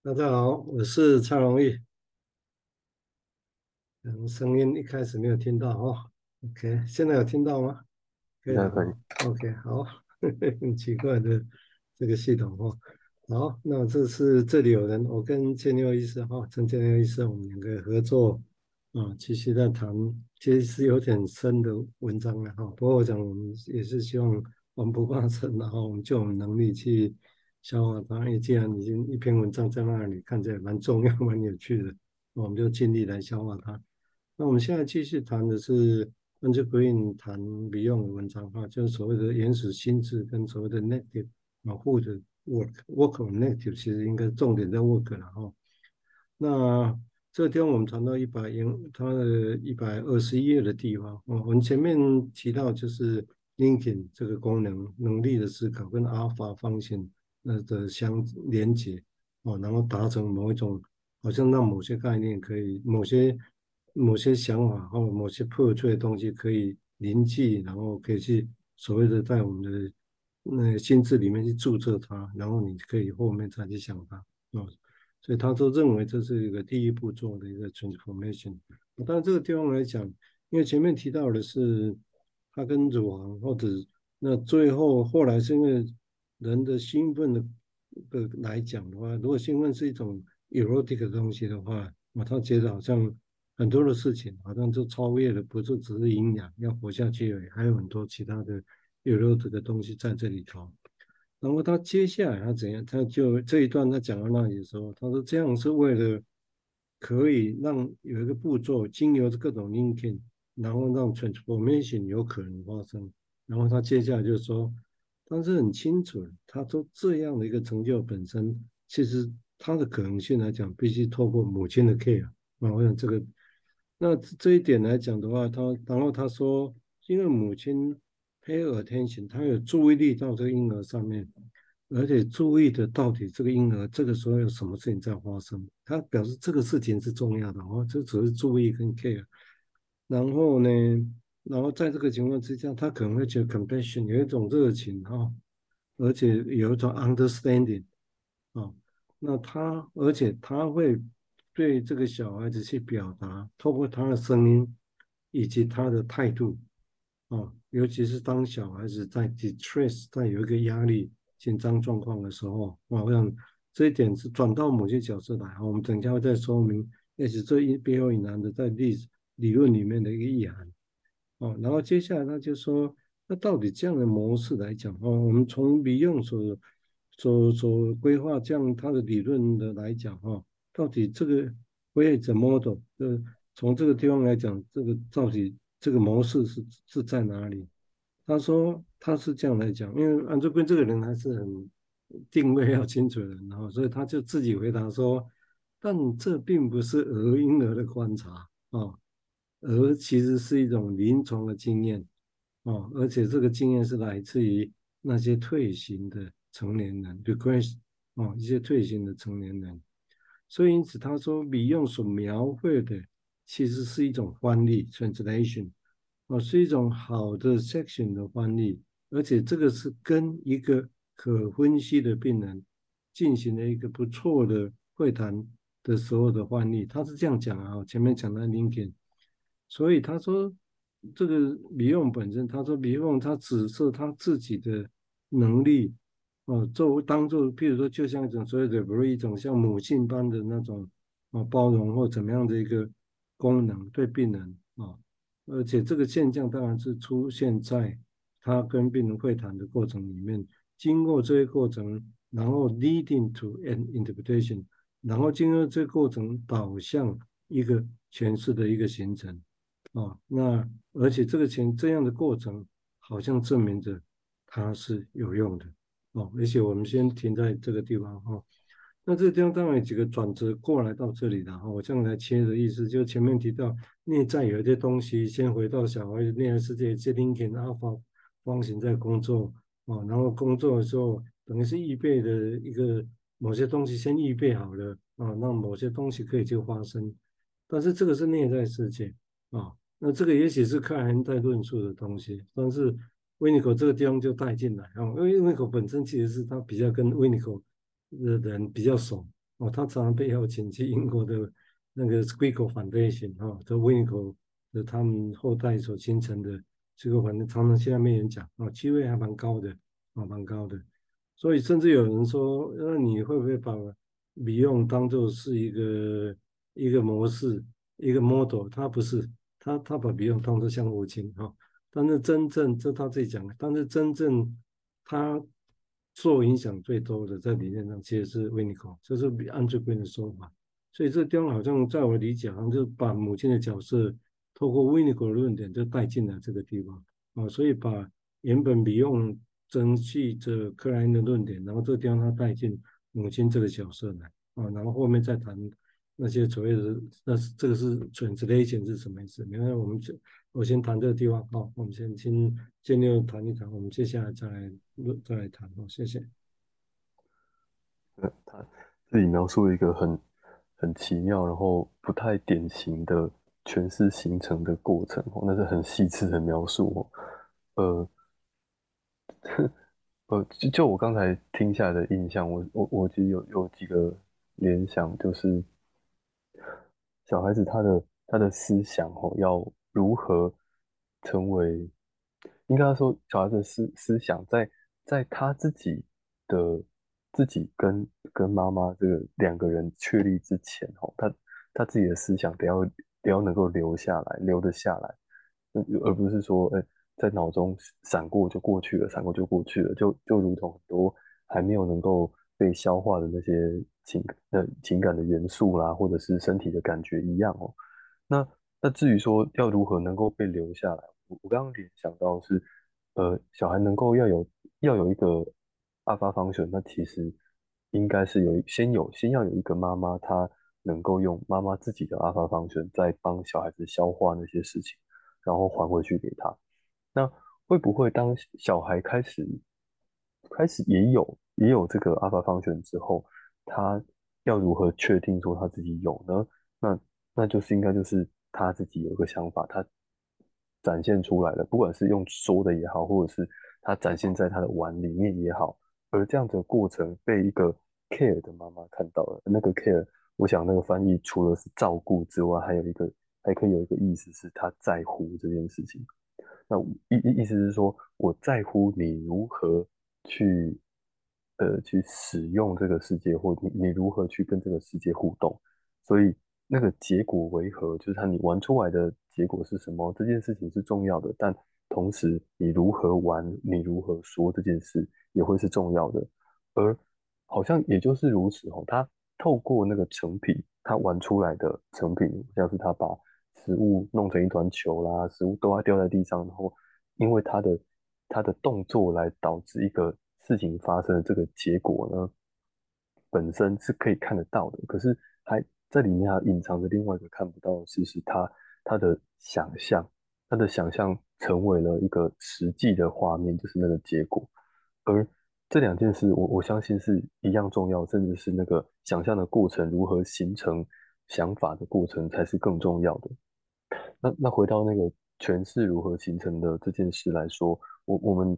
大家好，我是蔡荣益。嗯，声音一开始没有听到哦。OK，现在有听到吗？可以。OK，好。很奇怪的这个系统哦。好，那这是这里有人，我跟建六医师哈，陈建六医师，我们两个合作啊，继续在谈，其实是有点深的文章了哈。不过我想，我们也是希望我们不怕深，然后我们就有能力去。消化它，因为既然已经一篇文章在那里，看起来蛮重要、蛮有趣的，我们就尽力来消化它。那我们现在继续谈的是关于谈 Beyond 的文章哈，就是所谓的原始心智跟所谓的 Negative 啊，或者 Work Work on Negative，其实应该重点在 Work 了哈。那这天我们谈到一百页，它的一百二十一页的地方，我们前面提到就是 Linking 这个功能能力的思考跟 Alpha 方向。那的相连接哦，然后达成某一种，好像让某些概念可以，某些某些想法或者某些破碎的东西可以凝聚，然后可以去所谓的在我们的那心智里面去注册它，然后你可以后面再去想它哦。所以他都认为这是一个第一步做的一个 transformation。但是这个地方来讲，因为前面提到的是他跟乳房或者那最后后来是因为。人的兴奋的的来讲的话，如果兴奋是一种 erotic 的东西的话，那他觉得好像很多的事情好像就超越了，不是只是营养要活下去而已，还有很多其他的 erotic 的东西在这里头。然后他接下来他怎样？他就这一段他讲到那里的时候，他说这样是为了可以让有一个步骤经由各种 linking，然后让 transformation 有可能发生。然后他接下来就说。但是很清楚，他做这样的一个成就本身，其实他的可能性来讲，必须透过母亲的 care 啊。我想这个，那这一点来讲的话，他然后他说，因为母亲 pay attention，他有注意力到这个婴儿上面，而且注意的到底这个婴儿这个时候有什么事情在发生，他表示这个事情是重要的哦，这只是注意跟 care，然后呢？然后在这个情况之下，他可能会觉得 compassion 有一种热情哈，而且有一种 understanding 啊，那他而且他会对这个小孩子去表达，透过他的声音以及他的态度啊，尤其是当小孩子在 distress 在有一个压力紧张状况的时候，我想这一点是转到某些角色来，我们等一下会再说明，也许这一背后隐含的在历史理论里面的一个意涵。哦，然后接下来他就说，那到底这样的模式来讲，哦，我们从民用所所所规划这样他的理论的来讲，哈，到底这个 Wade model？呃，从这个地方来讲，这个到底这个模式是是在哪里？他说他是这样来讲，因为安卓斌这个人还是很定位要清楚的，然后所以他就自己回答说，但这并不是儿婴儿的观察啊。哦而其实是一种临床的经验，哦，而且这个经验是来自于那些退行的成年人，regress，哦，一些退行的成年人。所以因此他说，Beyond 所描绘的其实是一种翻译 （translation），哦，是一种好的 section 的翻译，而且这个是跟一个可分析的病人进行了一个不错的会谈的时候的翻译。他是这样讲啊，前面讲的 l i n k i n。所以他说，这个鼻用本身，他说鼻用他只是他自己的能力，啊，作为当做，譬如说，就像一种所谓的，比如一种像母性般的那种，啊，包容或怎么样的一个功能对病人啊，而且这个现象当然是出现在他跟病人会谈的过程里面，经过这些过程，然后 leading to an interpretation，然后经过这个过程导向一个诠释的一个形成。哦，那而且这个前这样的过程，好像证明着它是有用的哦。而且我们先停在这个地方哈、哦。那这个地方当然有几个转折过来到这里的哈。我这样来切的意思，就前面提到内在有一些东西，先回到小孩的内在世界，接听给阿法方形在工作哦。然后工作的时候，等于是预备的一个某些东西先预备好了啊，让某些东西可以就发生。但是这个是内在世界啊。那这个也许是克莱因在论述的东西，但是维尼口这个地方就带进来啊，因为维尼口本身其实是他比较跟维尼口的人比较熟哦，他常常背后请去英国的那个 Squiggle Foundation 哈、哦，这 Winiko 的他们后代所形成的这个反正常常现在没人讲啊，机会还蛮高的啊，蛮高的。所以甚至有人说，那你会不会把米用当做是一个一个模式，一个 model？他不是，他他把 Beyond 当作像母亲哈。但是真正这他自己讲，但是真正他受影响最多的在理念上其实是 Winiko，这是比安最贵的说法。所以这地方好像在我理解，好像就把母亲的角色透过 Winiko 的论点就带进了这个地方啊，所以把原本比用争取着克莱因的论点，然后这个地方他带进母亲这个角色来啊，然后后面再谈那些所谓的那是这个是 translation 是什么意思？你看，我们就我先谈这个地方，好，我们先先先就谈一谈，我们接下来再来再来谈，哦，谢谢。呃，他自己描述一个很很奇妙，然后不太典型的诠释形成的过程哦，那是很细致的描述哦，呃。呃，就就我刚才听下来的印象，我我我其实有有几个联想，就是小孩子他的他的思想哦，要如何成为，应该说小孩子思思想在在他自己的自己跟跟妈妈这个两个人确立之前哦，他他自己的思想得要得要能够留下来，留得下来，而不是说哎。在脑中闪过就过去了，闪过就过去了，就就如同很多还没有能够被消化的那些情呃情感的元素啦，或者是身体的感觉一样哦。那那至于说要如何能够被留下来，我我刚刚联想到是，呃，小孩能够要有要有一个阿发方选，那其实应该是有先有先要有一个妈妈，她能够用妈妈自己的阿发方选，再帮小孩子消化那些事情，然后还回去给他。那会不会当小孩开始开始也有也有这个 Alpha Function 之后，他要如何确定说他自己有呢？那那就是应该就是他自己有一个想法，他展现出来了，不管是用说的也好，或者是他展现在他的碗里面也好，而这样的过程被一个 care 的妈妈看到了，那个 care，我想那个翻译除了是照顾之外，还有一个还可以有一个意思是他在乎这件事情。那意意意思是说，我在乎你如何去，呃，去使用这个世界，或你你如何去跟这个世界互动。所以那个结果为何，就是他你玩出来的结果是什么，这件事情是重要的。但同时，你如何玩，你如何说这件事也会是重要的。而好像也就是如此哦，他透过那个成品，他玩出来的成品，像是他把。食物弄成一团球啦，食物都要掉在地上，然后因为他的他的动作来导致一个事情发生的这个结果呢，本身是可以看得到的。可是还在里面还隐藏着另外一个看不到的事实，他他的想象，他的想象成为了一个实际的画面，就是那个结果。而这两件事，我我相信是一样重要，甚至是那个想象的过程如何形成想法的过程，才是更重要的。那那回到那个诠释如何形成的这件事来说，我我们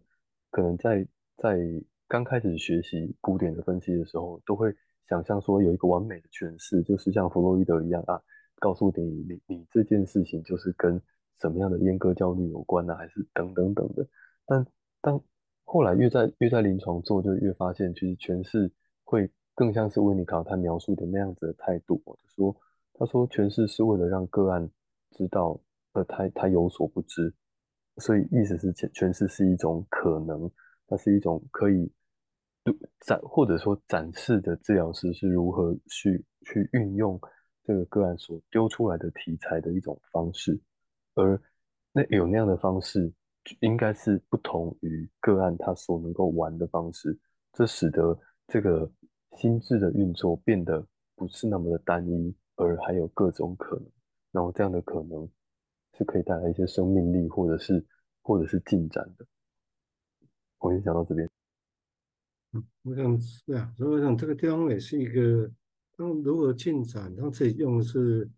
可能在在刚开始学习古典的分析的时候，都会想象说有一个完美的诠释，就是像弗洛伊德一样啊，告诉你你你这件事情就是跟什么样的阉割焦虑有关呢、还是等等等的。但当后来越在越在临床做，就越发现其实诠释会更像是温尼考他描述的那样子的态度，就说他说诠释是为了让个案。知道，呃，他他有所不知，所以意思是诠诠释是一种可能，它是一种可以展或者说展示的治疗师是如何去去运用这个个案所丢出来的题材的一种方式，而那有那样的方式，应该是不同于个案他所能够玩的方式，这使得这个心智的运作变得不是那么的单一，而还有各种可能。然后这样的可能是可以带来一些生命力，或者是或者是进展的。我先讲到这边。嗯，我想是啊，所以我想这个地方也是一个，当如何进展，他自己用的是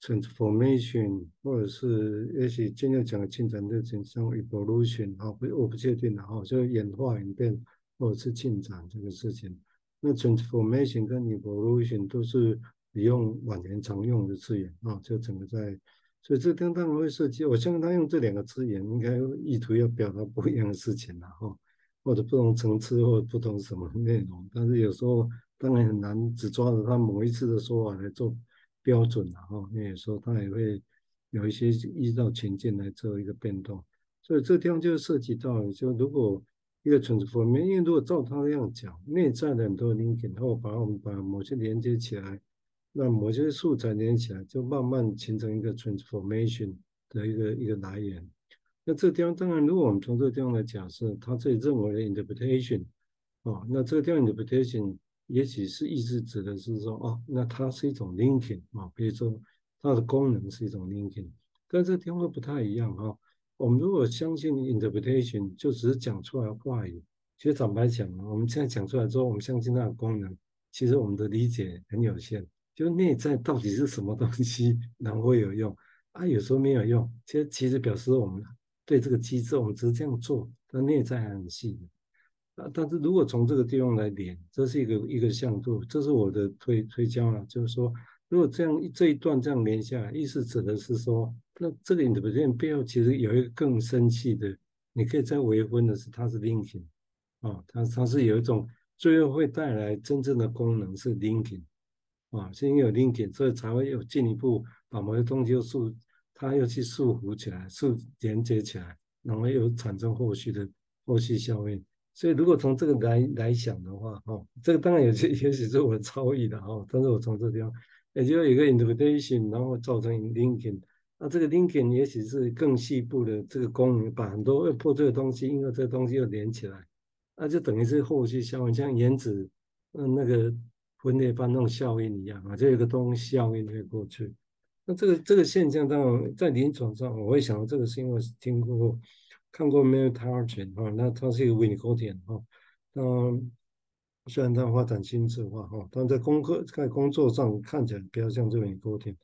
transformation，或者是也许今天讲的进展的称像 evolution 啊，不，我不确定的哈，就演化演变或者是进展这个事情。那 transformation 跟 evolution 都是你用往年常用的字眼啊，就整个在，所以这当然会涉及，我相信他用这两个字眼，应该意图要表达不一样的事情了哈，或者不同层次或者不同什么内容，但是有时候当然很难只抓着他某一次的说法来做标准了哈，那有时候他也会有一些依照情境来做一个变动。所以这地方就涉及到，就如果一个 transformation，因为如果照他这样讲，内在的很多 link 然后把我们把某些连接起来，那某些素材连起来，就慢慢形成一个 transformation 的一个一个来源。那这地方当然，如果我们从这个地方来假设，他这里认为的 interpretation，哦，那这个地方 interpretation 也许是意思指的是说，哦，那它是一种 linking 啊，比如说它的功能是一种 linking，但这个地方不太一样哈。我们如果相信 interpretation，就只是讲出来话语。其实坦白讲，我们现在讲出来之后，我们相信它的功能，其实我们的理解很有限。就内在到底是什么东西，然后会有用啊？有时候没有用。其实其实表示我们对这个机制，我们只是这样做，但内在还很细啊。但是如果从这个地方来连，这是一个一个向度，这是我的推推敲了，就是说。如果这样这一段这样连下来，意思指的是说，那这个 interpretation 背后其实有一个更深细的，你可以再微分的是，它是 linking 啊，它它是有一种最后会带来真正的功能是 linking 啊，是因为有 linking，所以才会有进一步把某些东西又塑，它又去束缚起来，束连接起来，然后又产生后续的 后续效应。所以如果从这个来来想的话，哦，这个当然有些 也许是我的超意的哈，但是我从这个地方。也就有一个 interpretation，然后造成 linking，那这个 linking 也许是更细部的这个功能，把很多破这个东西，因为这个东西又连起来，那就等于是后续效应，像原子嗯那个分裂般那种效应一样啊，就有个东西效应会过去。那这个这个现象当然在临床上，我会想到这个是因为听过看过 Maynard Target 哈，那他是一个 Winnicottian 哈，嗯。虽然他发展心智化哈，但在工作在工作上看起来比较像这种沟通。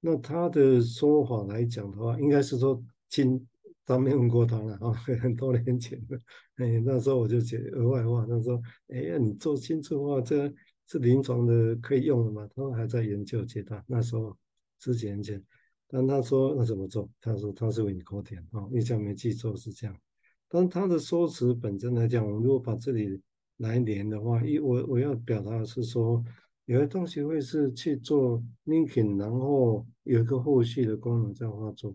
那他的说法来讲的话，应该是说亲，他没问过他了啊，很多年前的。哎，那时候我就觉得额外话，他说：“哎呀，你做心智化，这是临床的可以用的吗？”他说还在研究阶段。那时候十几年前，但他说那怎么做？他说他是为你沟通啊，印象没记错是这样。但他的说辞本身来讲，我们如果把这里。来连的话，一我我要表达的是说，有的东西会是去做 linking，然后有一个后续的功能在画作。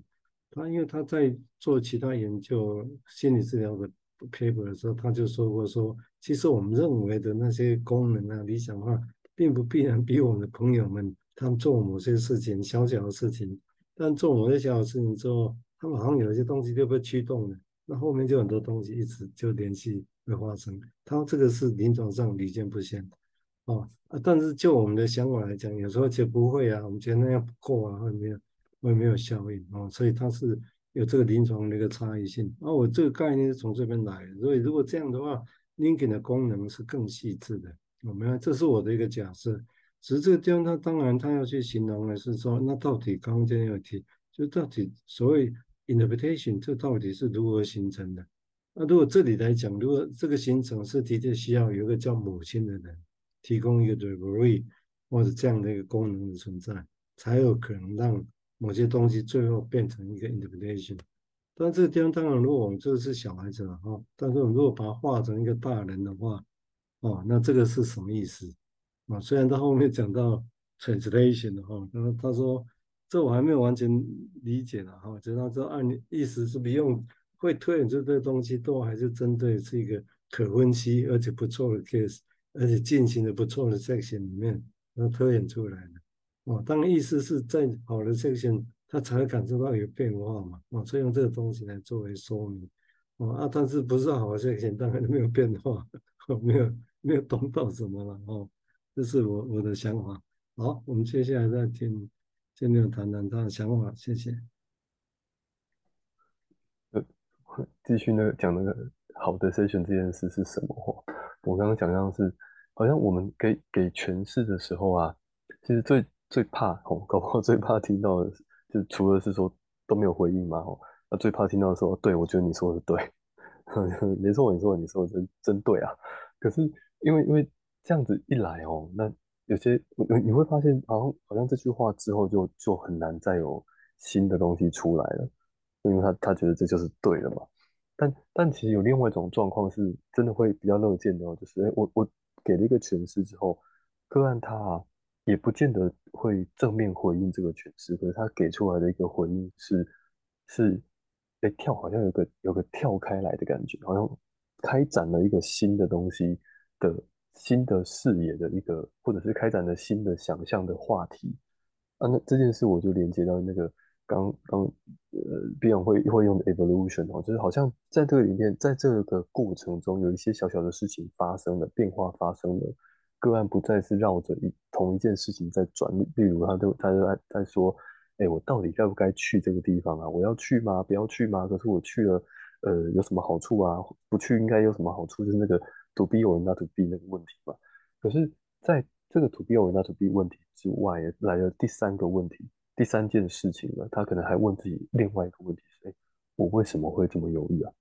他因为他在做其他研究心理治疗的 paper 的时候，他就说过说，其实我们认为的那些功能啊、理想化，并不必然比我们的朋友们他们做某些事情小小的事情，但做某些小小事情之后，他们好像有一些东西就被驱动了，那后面就很多东西一直就联系。会发生，他这个是临床上屡见不鲜，哦啊，但是就我们的想法来讲，有时候就不会啊，我们觉得那样不够啊，会没有会没有效应，哦，所以它是有这个临床的一个差异性。啊，我这个概念是从这边来的，所以如果这样的话，linking 的功能是更细致的，我们这是我的一个假设。只是这个地方，他当然他要去形容的是说，那到底刚刚这样提，就到底所谓 interpretation 这到底是如何形成的？那如果这里来讲，如果这个形成是的确需要有一个叫母亲的人提供一个 referee 或者这样的一个功能的存在，才有可能让某些东西最后变成一个 interpretation。但这个地方当然，如果我们这个是小孩子了哈，但是我们如果把它画成一个大人的话，哦，那这个是什么意思虽然他后面讲到 translation 的哈，他他说这我还没有完全理解了哈，就他说按意思是不用。会推演出这东西，都还是针对是一个可分析而且不错的 case，而且进行的不错的 section 里面，然后推演出来的。哦，当然意思是在好的 section，他才会感受到有变化嘛。哦，所以用这个东西来作为说明。哦啊，但是不是好的 section，当然没有变化，哦、没有没有懂到什么了。哦，这是我我的想法。好，我们接下来再听金牛谈谈他的想法。谢谢。继续那个讲那个好的 session 这件事是什么？我刚刚讲像是，好像我们给给诠释的时候啊，其实最最怕哦，搞不好最怕听到的，就除了是说都没有回应嘛哦，那最怕听到说，对，我觉得你说的对，没错，你说你说的真真对啊。可是因为因为这样子一来哦，那有些你你会发现，好像好像这句话之后就就很难再有新的东西出来了，因为他他觉得这就是对的嘛。但但其实有另外一种状况是真的会比较乐见的哦，就是诶我我给了一个诠释之后，个案他也不见得会正面回应这个诠释，可是他给出来的一个回应是是诶跳好像有个有个跳开来的感觉，好像开展了一个新的东西的新的视野的一个，或者是开展了新的想象的话题啊，那这件事我就连接到那个。刚刚呃，Beyond 会会用的 evolution 哦，就是好像在这个里面，在这个过程中，有一些小小的事情发生了，变化发生了，个案不再是绕着一同一件事情在转。例如，他就他就在在说，哎，我到底该不该去这个地方啊？我要去吗？不要去吗？可是我去了，呃，有什么好处啊？不去应该有什么好处？就是那个 to be or not to be 那个问题嘛。可是在这个 to be or not to be 问题之外，来了第三个问题。第三件事情呢，他可能还问自己另外一个问题是：哎，我为什么会这么犹豫啊？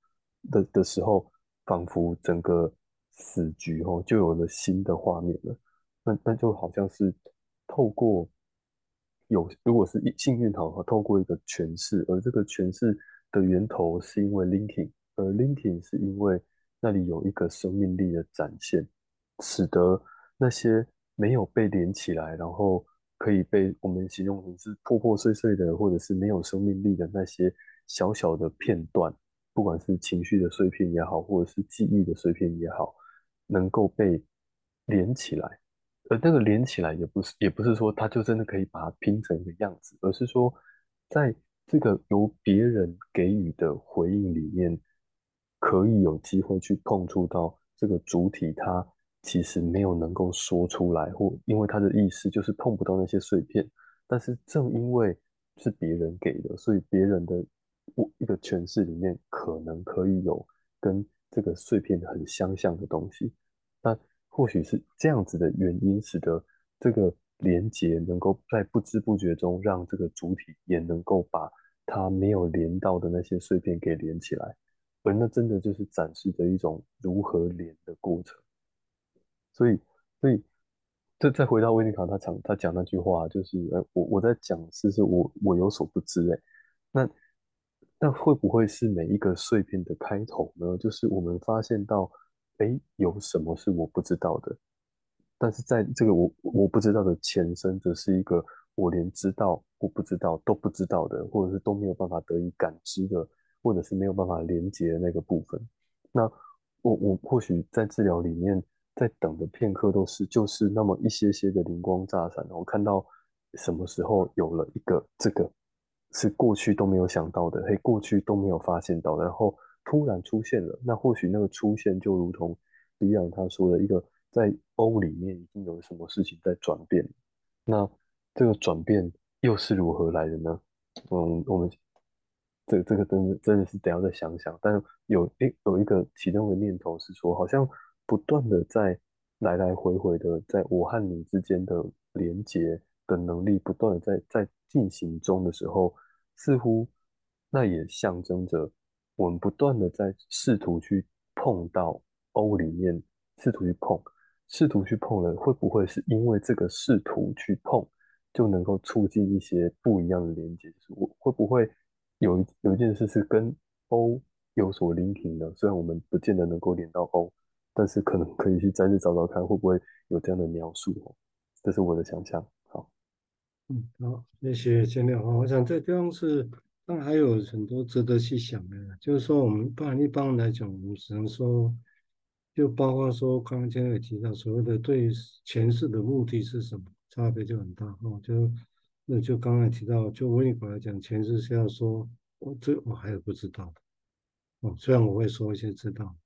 的的时候，仿佛整个死局哦，就有了新的画面了。那那就好像是透过有，如果是幸运好哈，透过一个诠释，而这个诠释的源头是因为 linking，而 linking 是因为那里有一个生命力的展现，使得那些没有被连起来，然后。可以被我们形容成是破破碎碎的，或者是没有生命力的那些小小的片段，不管是情绪的碎片也好，或者是记忆的碎片也好，能够被连起来。而那个连起来也不是，也不是说它就真的可以把它拼成一个样子，而是说，在这个由别人给予的回应里面，可以有机会去碰触到这个主体它。其实没有能够说出来，或因为他的意思就是碰不到那些碎片。但是正因为是别人给的，所以别人的我一个诠释里面可能可以有跟这个碎片很相像的东西。那或许是这样子的原因，使得这个连结能够在不知不觉中让这个主体也能够把它没有连到的那些碎片给连起来。而那真的就是展示着一种如何连的过程。所以，所以，再再回到威尼卡，他讲他讲那句话，就是，呃，我我在讲，是是我我有所不知，哎，那那会不会是每一个碎片的开头呢？就是我们发现到，哎，有什么是我不知道的，但是在这个我我不知道的前身，则是一个我连知道我不知道都不知道的，或者是都没有办法得以感知的，或者是没有办法连接的那个部分。那我我或许在治疗里面。在等的片刻都是就是那么一些些的灵光乍闪，我看到什么时候有了一个这个是过去都没有想到的，嘿，过去都没有发现到，然后突然出现了。那或许那个出现就如同李昂他说的一个，在 O 里面已经有什么事情在转变。那这个转变又是如何来的呢？嗯，我们这这个真的真的是得要再想想。但有诶有一个其中的念头是说，好像。不断的在来来回回的在我和你之间的连接的能力不断的在在进行中的时候，似乎那也象征着我们不断的在试图去碰到 O 里面，试图去碰，试图去碰了，会不会是因为这个试图去碰就能够促进一些不一样的连接？就是我会不会有一有一件事是跟 O 有所 linking 的？虽然我们不见得能够连到 O。但是可能可以去再去找找看，会不会有这样的描述哦？这是我的想象。好，嗯，好，谢谢千亮。我想这地方是，当然还有很多值得去想的。就是说，我们不然一般来讲，我们只能说，就包括说，刚刚千亮也提到，所谓的对前世的目的是什么，差别就很大哦。就那就刚才提到，就维尼果来讲，诠释是要说，我这我还有不知道的哦，虽然我会说一些知道。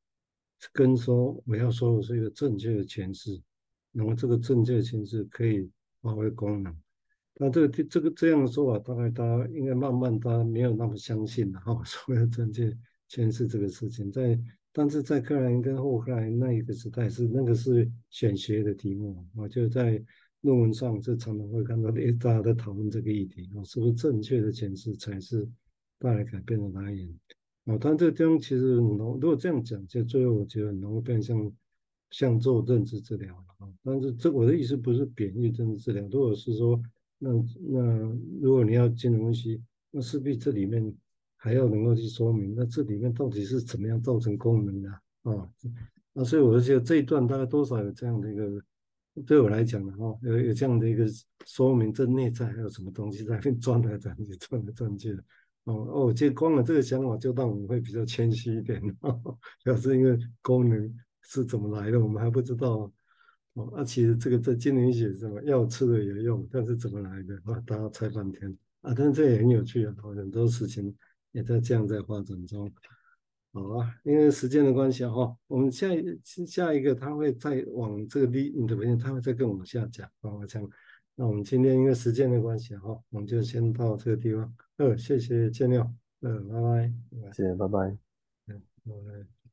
跟说我要说的是一个正确的诠释，那么这个正确的诠释可以发挥功能。那这个这这个这样的说法，大概大家应该慢慢大家没有那么相信了哈。所谓的正确诠释这个事情，在但是在克莱因跟后克莱因那一个时代是那个是选学的题目我，就在论文上就常常会看到诶大家在讨论这个议题啊，是不是正确的诠释才是带来改变的来源？哦，但这个地方其实能，如果这样讲，就最后我觉得能够变成像做认知治疗啊。但是这我的意思不是贬义认知治疗，如果是说那那如果你要金融分析，那势必这里面还要能够去说明，那这里面到底是怎么样造成功能的啊？啊，那所以我就觉得这一段大概多少有这样的一个。对我来讲的话，有有这样的一个说明，这内在还有什么东西在那边转来转去，转来转去的。哦哦，这光了这个想法就让我们会比较谦虚一点。表示因为功能是怎么来的，我们还不知道。哦，啊，其实这个在金陵写什么药吃了有用，但是怎么来的啊？大家猜半天啊，但这也很有趣啊，很多事情也在这样在发展中。好啊，因为时间的关系哈，我们下一下一个他会再往这个 lead intervention，他会再跟我们下讲啊。我讲，那我们今天因为时间的关系哈，我们就先到这个地方。呃，谢谢见谅，呃，拜拜，谢谢，拜拜，嗯，拜拜。